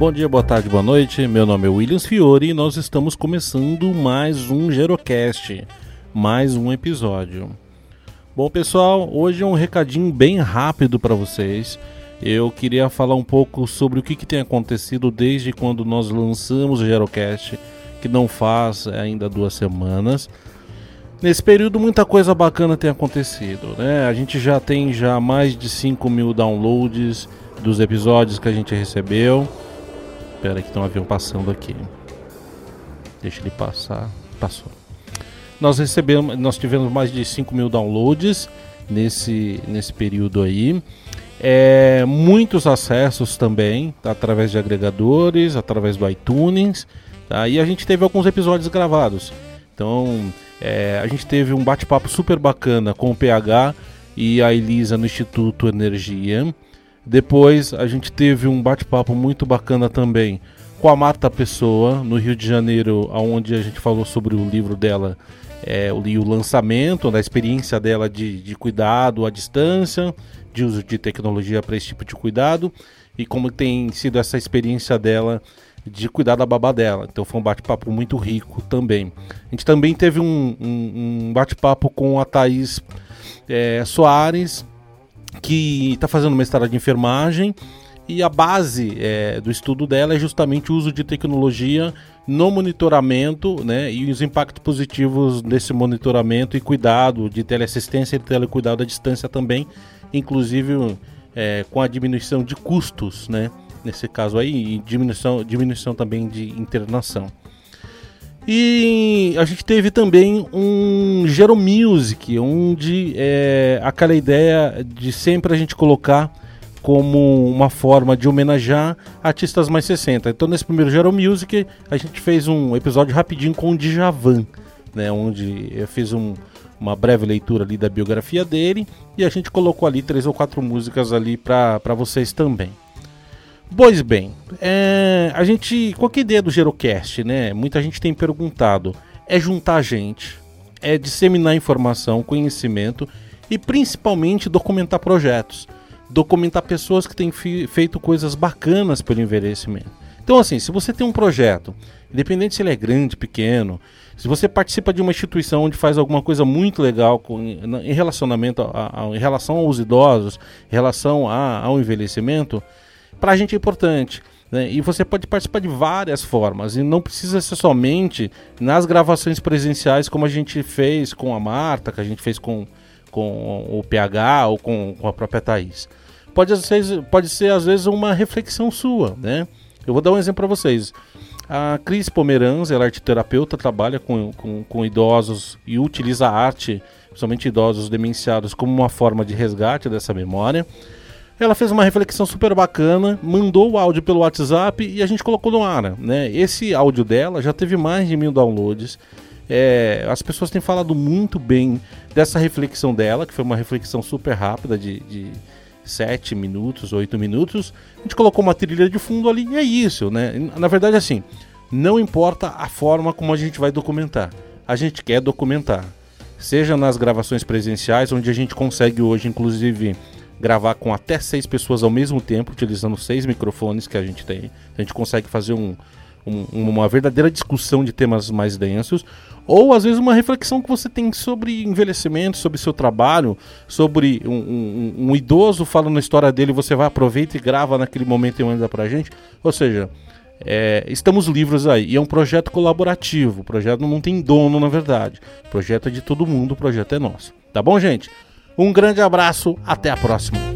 Bom dia, boa tarde, boa noite. Meu nome é Williams Fiore e nós estamos começando mais um Gerocast, mais um episódio. Bom, pessoal, hoje é um recadinho bem rápido para vocês. Eu queria falar um pouco sobre o que, que, tem acontecido desde quando nós lançamos o Gerocast, que não faz ainda duas semanas. Nesse período muita coisa bacana tem acontecido, né? A gente já tem já mais de 5 mil downloads dos episódios que a gente recebeu. Espera que tem um avião passando aqui. Deixa ele passar. Passou. Nós recebemos, nós tivemos mais de 5 mil downloads nesse, nesse período aí. É, muitos acessos também, tá, através de agregadores, através do iTunes. Tá? E a gente teve alguns episódios gravados. Então, é, a gente teve um bate-papo super bacana com o PH e a Elisa no Instituto Energia. Depois a gente teve um bate-papo muito bacana também com a Marta Pessoa, no Rio de Janeiro, onde a gente falou sobre o livro dela, é, o, lançamento, da experiência dela de, de cuidado à distância, de uso de tecnologia para esse tipo de cuidado e como tem sido essa experiência dela de cuidar da babá dela. Então foi um bate-papo muito rico também. A gente também teve um, um, um bate-papo com a Thaís é, Soares, que está fazendo mestrado de enfermagem. E a base é, do estudo dela é justamente o uso de tecnologia no monitoramento né, e os impactos positivos desse monitoramento e cuidado de teleassistência e telecuidado à distância também, inclusive é, com a diminuição de custos né, nesse caso aí, e diminuição, diminuição também de internação. E a gente teve também um Gero Music, onde é, aquela ideia de sempre a gente colocar como uma forma de homenagear artistas mais 60. Então nesse primeiro Gero Music a gente fez um episódio rapidinho com o Djavan, né, onde eu fiz um, uma breve leitura ali da biografia dele e a gente colocou ali três ou quatro músicas ali para vocês também. Pois bem, é, a gente. Qual que a ideia do Gerocast, né? Muita gente tem perguntado. É juntar gente, é disseminar informação, conhecimento e principalmente documentar projetos. Documentar pessoas que têm feito coisas bacanas pelo envelhecimento. Então, assim, se você tem um projeto, independente se ele é grande, pequeno, se você participa de uma instituição onde faz alguma coisa muito legal com, em relacionamento a, a, em relação aos idosos, em relação a, ao envelhecimento, para a gente é importante. Né? E você pode participar de várias formas, e não precisa ser somente nas gravações presenciais, como a gente fez com a Marta, que a gente fez com, com o PH ou com, com a própria Thaís. Pode ser, pode ser, às vezes, uma reflexão sua. Né? Eu vou dar um exemplo para vocês. A Cris Pomeranz, ela é arte terapeuta, trabalha com, com, com idosos e utiliza a arte, principalmente idosos demenciados, como uma forma de resgate dessa memória. Ela fez uma reflexão super bacana, mandou o áudio pelo WhatsApp e a gente colocou no ar. Né? Esse áudio dela já teve mais de mil downloads. É, as pessoas têm falado muito bem dessa reflexão dela, que foi uma reflexão super rápida de, de 7 minutos, 8 minutos. A gente colocou uma trilha de fundo ali e é isso, né? Na verdade, assim, não importa a forma como a gente vai documentar. A gente quer documentar. Seja nas gravações presenciais, onde a gente consegue hoje, inclusive, gravar com até seis pessoas ao mesmo tempo, utilizando seis microfones que a gente tem. A gente consegue fazer um, um, uma verdadeira discussão de temas mais densos, ou às vezes uma reflexão que você tem sobre envelhecimento, sobre seu trabalho, sobre um, um, um idoso falando a história dele, você vai, aproveita e grava naquele momento e manda pra gente. Ou seja, é, estamos livres aí. E é um projeto colaborativo. O projeto não tem dono, na verdade. O projeto é de todo mundo, o projeto é nosso. Tá bom, gente? Um grande abraço, até a próxima.